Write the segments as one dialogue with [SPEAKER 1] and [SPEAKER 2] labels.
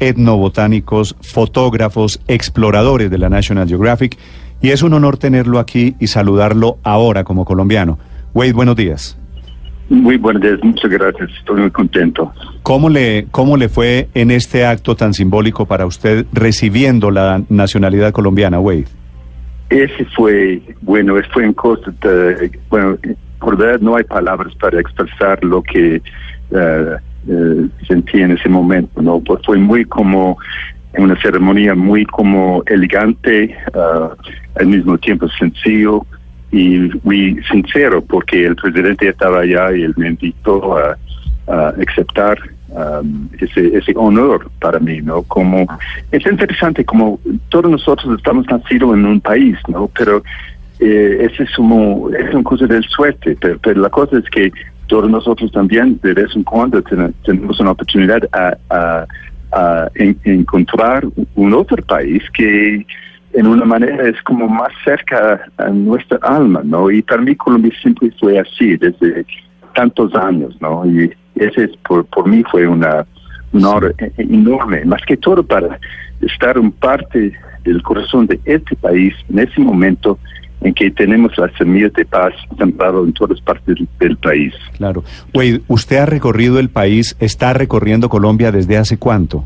[SPEAKER 1] etnobotánicos, fotógrafos, exploradores de la National Geographic y es un honor tenerlo aquí y saludarlo ahora como colombiano. Wade, buenos días.
[SPEAKER 2] Muy buenos días, muchas gracias, estoy muy contento.
[SPEAKER 1] ¿Cómo le, ¿Cómo le fue en este acto tan simbólico para usted recibiendo la nacionalidad colombiana, Wade?
[SPEAKER 2] Ese fue, bueno, fue en cosa de, bueno, por verdad no hay palabras para expresar lo que eh, eh, sentí en ese momento, ¿no? Pues fue muy como una ceremonia muy como elegante, ah, al mismo tiempo sencillo y muy sincero, porque el presidente estaba allá y él me invitó a, aceptar um, ese, ese honor para mí, ¿no? Como, es interesante como todos nosotros estamos nacidos en un país, ¿no? Pero eh, ese es como, es una cosa de suerte, pero la cosa es que todos nosotros también de vez en cuando ten- tenemos una oportunidad a, a, a en- encontrar un otro país que en una manera es como más cerca a nuestra alma, ¿no? Y para mí Colombia siempre fue así desde tantos años, ¿no? Y ese es por, por mí fue una un honor e- e- enorme, más que todo para estar en parte del corazón de este país en ese momento en que tenemos las semillas de paz sembradas en todas partes del, país.
[SPEAKER 1] Claro. Wade, usted ha recorrido el país, está recorriendo Colombia desde hace cuánto?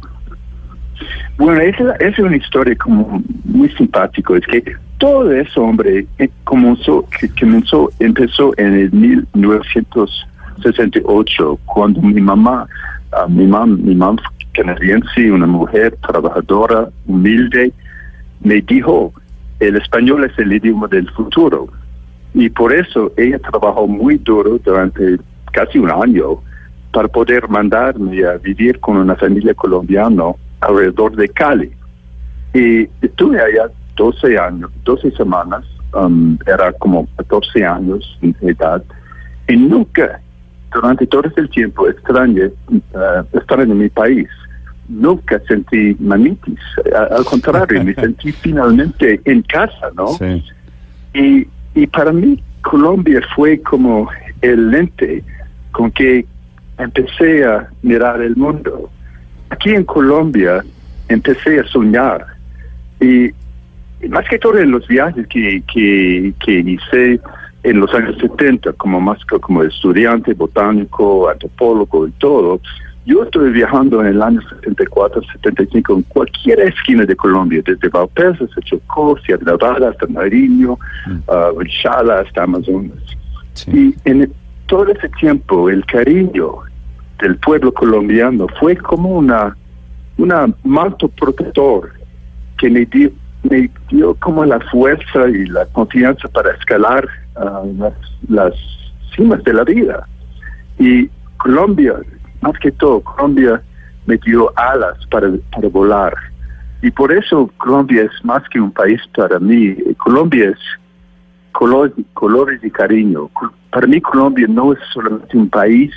[SPEAKER 2] Bueno, esa, es una historia como muy simpático. Es que todo eso, hombre, eh, comenzó, que comenzó, empezó en el 1968, cuando mi mamá, ah, mi mamá, mi mamá canadiense, una mujer trabajadora, humilde, me dijo, el español es el idioma del futuro. Y por eso ella trabajó muy duro durante casi un año para poder mandarme a vivir con una familia colombiana alrededor de Cali. Y estuve allá 12 años, 12 semanas, um, era como 14 años de edad, y nunca, durante todo ese tiempo, extrañé uh, estar en mi país. Nunca sentí mamitis, al contrario, me sentí finalmente en casa, ¿no?
[SPEAKER 1] Sí.
[SPEAKER 2] Y, y para mí Colombia fue como el lente con que empecé a mirar el mundo. Aquí en Colombia empecé a soñar y, y más que todo en los viajes que, que, que hice en los años 70 como más como estudiante botánico, antropólogo y todo, yo estuve viajando en el año 74, 75 en cualquier esquina de Colombia, desde Valpesa hasta Chocó, Sierra Nevada hasta Nariño, uh, Chala hasta Amazonas.
[SPEAKER 1] Sí.
[SPEAKER 2] Y en todo ese tiempo el cariño del pueblo colombiano fue como una, una manto protector que me dio, me dio como la fuerza y la confianza para escalar ah, las, las cimas de la vida. Y Colombia, más que todo, Colombia me dio alas para, para volar. Y por eso Colombia es más que un país para mí. Colombia es color- colores y cariño. Para mí Colombia no es solamente un país,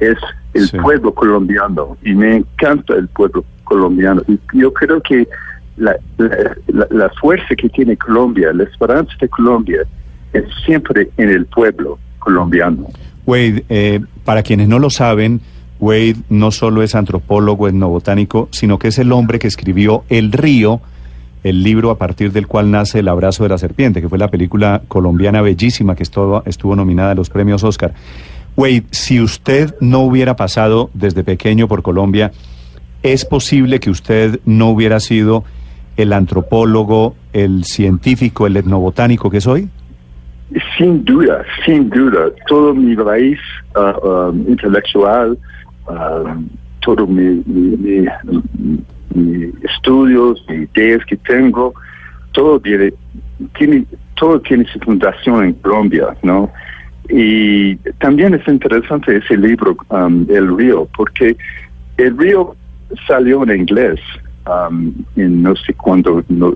[SPEAKER 2] es el
[SPEAKER 1] Sí.
[SPEAKER 2] pueblo colombiano y me encanta el pueblo colombiano. Y yo creo que la, la, la- la fuerza que tiene Colombia, la esperanza de Colombia, es siempre en el pueblo colombiano.
[SPEAKER 1] Wade, eh, para quienes no lo saben, Wade no solo es antropólogo etnobotánico, sino que es el hombre que escribió El Río, el libro a partir del cual nace El Abrazo de la Serpiente, que fue la película colombiana bellísima que estuvo, estuvo nominada a los premios Oscar. Wade, si usted no hubiera pasado desde pequeño por Colombia, ¿es posible que usted no hubiera sido el antropólogo, el científico, el etnobotánico que es hoy?
[SPEAKER 2] Sin duda, sin duda, todo mi raíz ah, um, intelectual, um, todo mi, mi, mi- mi estudios, mis ideas que tengo, todo tiene, tiene, todo tiene su fundación en Colombia, ¿no? Y también es interesante ese libro, um, El Río, porque El Río salió en inglés um, en no sé cuándo, no,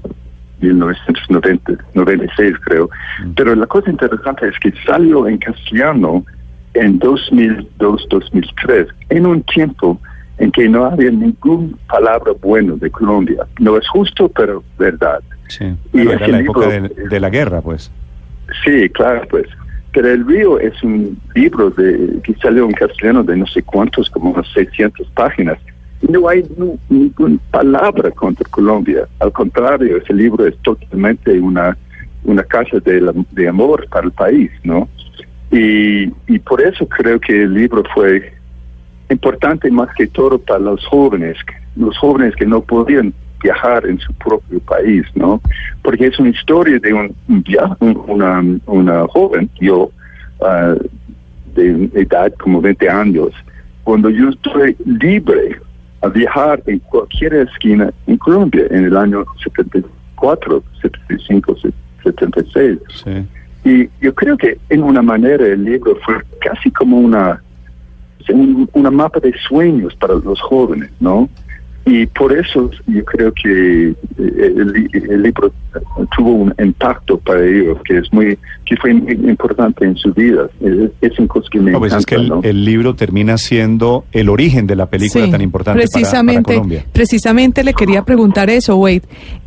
[SPEAKER 2] 1996 creo. Pero la cosa interesante es que salió en castellano en 2002-2003, en un tiempo en que no había ninguna palabra buena de Colombia. No es justo, pero verdad.
[SPEAKER 1] Sí, pero era la época de, de, la guerra, pues.
[SPEAKER 2] Sí, claro, pues. Pero El Río es un libro de, que salió en castellano de no sé cuántos, como unas 600 páginas. No hay no, ninguna palabra contra Colombia. Al contrario, ese libro es totalmente una, una casa de, de amor para el país, ¿no? Y, y por eso creo que el libro fue importante más que todo para los jóvenes, los jóvenes que no podían viajar en su propio país, ¿no? Porque es una historia de un, una, una joven, yo, uh, de edad como 20 años, cuando yo estoy libre a viajar en cualquier esquina en Colombia en el año 74, 75, 76. Sí. Y yo creo que en una manera el libro fue casi como una, una mapa de sueños para los jóvenes, ¿no? Y por eso yo creo que eh, el, libro tuvo un impacto para ellos que es muy que fue muy importante en su vida. Es, es un cosa que me
[SPEAKER 1] no, pues
[SPEAKER 2] encanta,
[SPEAKER 1] es que el,
[SPEAKER 2] ¿no?
[SPEAKER 1] el, libro termina siendo el origen de la película
[SPEAKER 3] Sí,
[SPEAKER 1] tan importante
[SPEAKER 3] precisamente,
[SPEAKER 1] para, para Colombia.
[SPEAKER 3] Precisamente le quería preguntar eso, Wade.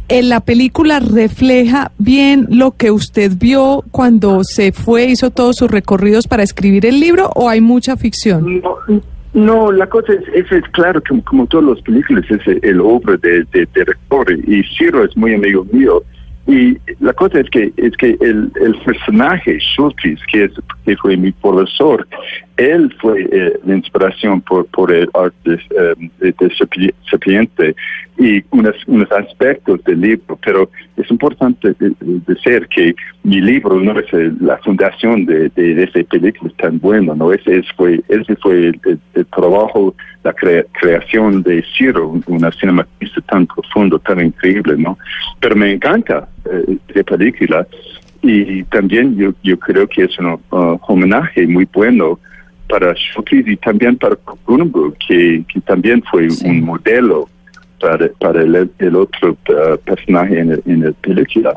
[SPEAKER 3] ¿En la película refleja bien lo que usted vio cuando se fue, hizo todos sus recorridos para escribir el libro o hay mucha ficción?
[SPEAKER 2] No, no, la cosa es, es, es claro que como todas las películas es el obra de, de, de director. Y Ciro es muy amigo mío y la cosa es que es que el, personaje Schultes que es que fue mi profesor él fue eh, la inspiración por por el arte eh, de, Sapiente y unos, unos aspectos del libro. Pero es importante decir que mi libro no es el, la fundación de, de, de esa película tan buena no ese fue ese fue el trabajo la crea, creación de Ciro una cinematista tan profundo tan increíble no pero me encanta eh, de película y también yo, yo creo que es un uh, homenaje muy bueno para Schultes y también para Grunberg, que, que también fue sí. un modelo para, para el, el otro uh, personaje en, el, en la película.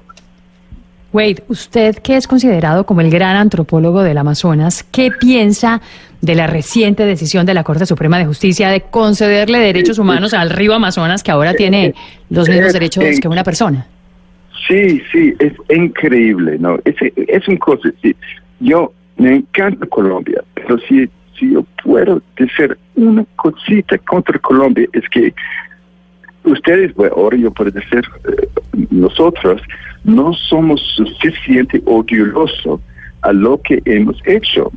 [SPEAKER 4] Wade, usted que es considerado como el gran antropólogo del Amazonas, ¿qué piensa de la reciente decisión de la Corte Suprema de Justicia de concederle derechos humanos al río Amazonas, que ahora tiene los mismos derechos que una persona?
[SPEAKER 2] Sí, sí, es increíble, ¿no? Es, es un cosa, sí. Yo me encanta Colombia, pero si, si yo puedo decir una cosita contra Colombia, es que ustedes, bueno, ahora yo puedo decir, eh, nosotros no somos suficiente orgullosos a lo que hemos hecho.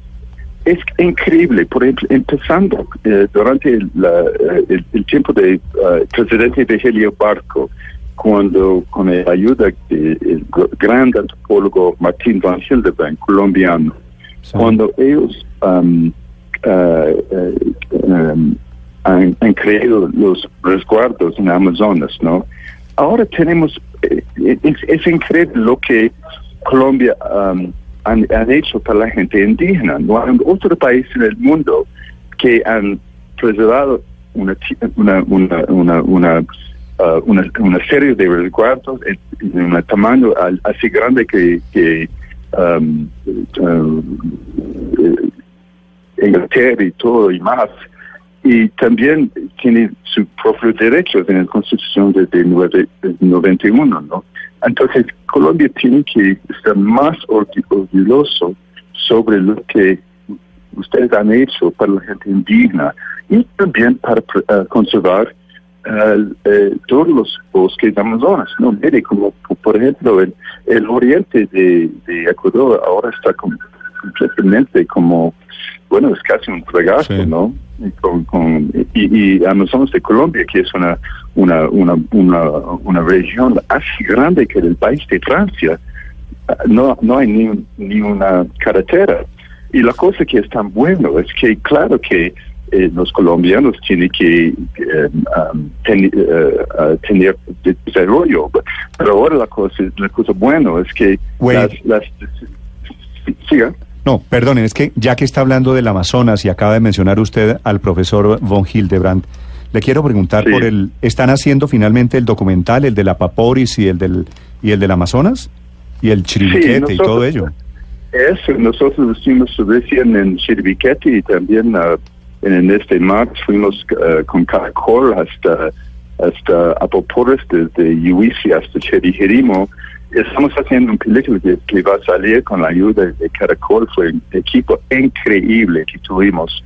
[SPEAKER 2] Es increíble, por ejemplo, empezando eh, durante la, el, el, tiempo del uh, presidente de Helio Barco, cuando con la ayuda del gran antropólogo Martín Van Hildebrand, colombiano, sí. cuando ellos um, uh, uh, um, han, han, creado los resguardos en Amazonas, ¿no? Ahora tenemos, eh, es, es, increíble lo que Colombia um, han, hecho para la gente indígena. No hay otro país en el mundo que han preservado una, una, una, una, una Uh, una, una, serie de resguardos en, un tamaño así grande que, que um, uh, Inglaterra y todo y más. Y también tiene sus propios derechos en la Constitución desde 91, ¿no? Entonces, Colombia tiene que estar más orgulloso sobre lo que ustedes han hecho para la gente indígena y también para uh, conservar Uh, eh, todos los bosques de Amazonas, ¿no? Mire, como por ejemplo el, el oriente de, Ecuador ahora está com, completamente como, bueno, es casi un fregazo, sí. ¿no? Y, con, con, y, y, Amazonas de Colombia, que es una, una, una, una, una región así grande que el país de Francia, no, no hay ni, ni una carretera. Y la cosa que es tan bueno es que, claro que eh, los colombianos tienen que eh, um, ten, uh, tener desarrollo. Pero ahora la cosa, la cosa buena es que
[SPEAKER 1] Wait.
[SPEAKER 2] las... las ¿siga?
[SPEAKER 1] No, perdone, es que ya que está hablando del Amazonas y acaba de mencionar usted al profesor von Hildebrandt, le quiero preguntar
[SPEAKER 2] Sí.
[SPEAKER 1] por el... ¿Están haciendo finalmente el documental, el de la Paporis y el del, y el del Amazonas? Y el Chiribiquete y todo ello.
[SPEAKER 2] Eso, nosotros estuvimos recién en Chiribiquete y también ah, en de marzo fuimos ah, con Caracol hasta, hasta Apopores, desde Yuisi hasta Cherijerimo. Estamos haciendo un película que, que va a salir con la ayuda de Caracol. Fue un equipo increíble que tuvimos.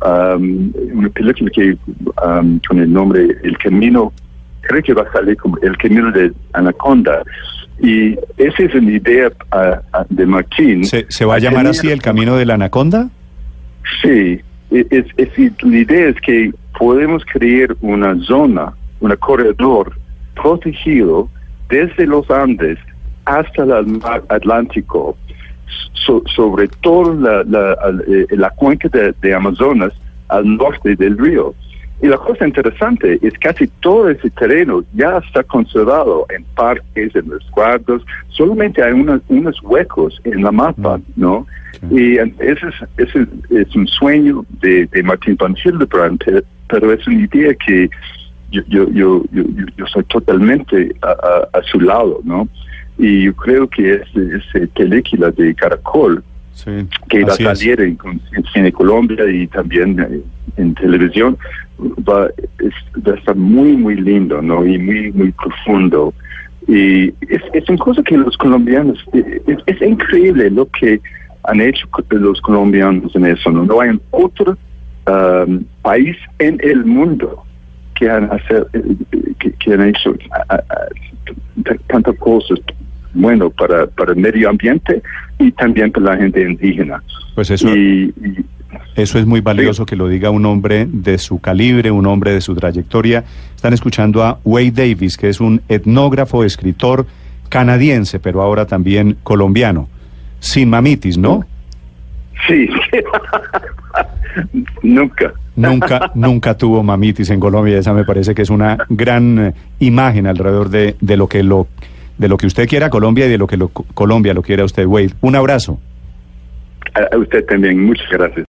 [SPEAKER 2] Um, una película que um, con el nombre El Camino, creo que va a salir como El Camino de Anaconda. Y esa es una idea ah, ah, de Martín.
[SPEAKER 1] ¿Se, se va a llamar así el Camino de la Anaconda?
[SPEAKER 2] Sí, es, es- es- la idea es que podemos crear una zona, un corredor protegido desde los Andes hasta el mar Atlántico, so- sobre todo la, eh, la cuenca de, de Amazonas al norte del río. Y la cosa interesante es casi todo ese terreno ya está conservado en parques, en resguardos, solamente hay unos, unos huecos en la mapa, ¿no? Y eh, ese es, ese es un sueño de, de Martín van Hildebrand, pe- pero es una idea que yo, yo, yo, yo, yo- yo soy totalmente a, a- a su lado, ¿no? Y yo creo que ese, ese película de Caracol,
[SPEAKER 1] Sí,
[SPEAKER 2] que va a
[SPEAKER 1] es.
[SPEAKER 2] salir en, Cine Colombia y también eh, en televisión, va, es- va a estar muy, muy lindo, ¿no? Y muy, muy profundo. Y es, es una cosa que los colombianos, eh, es, es increíble lo que han hecho los colombianos en eso, ¿no? No hay otro um, país en el mundo que han, hacer, eh, que, que han hecho tantas cosas bueno para, para el medio ambiente y también para la gente indígena.
[SPEAKER 1] Pues eso,
[SPEAKER 2] Y, y-
[SPEAKER 1] eso es muy valioso que lo diga un hombre de su calibre, un hombre de su trayectoria. Están escuchando a Wade Davis, que es un etnógrafo, escritor canadiense, pero ahora también colombiano. Sin mamitis, ¿no?
[SPEAKER 2] sí, nunca.
[SPEAKER 1] Nunca, nunca tuvo mamitis en Colombia. Esa me parece que es una gran eh, imagen alrededor de, de lo que lo de lo que usted quiera Colombia y de lo que lo- Colombia lo quiera a usted, Wade. Un abrazo.
[SPEAKER 2] A usted también, muchas gracias.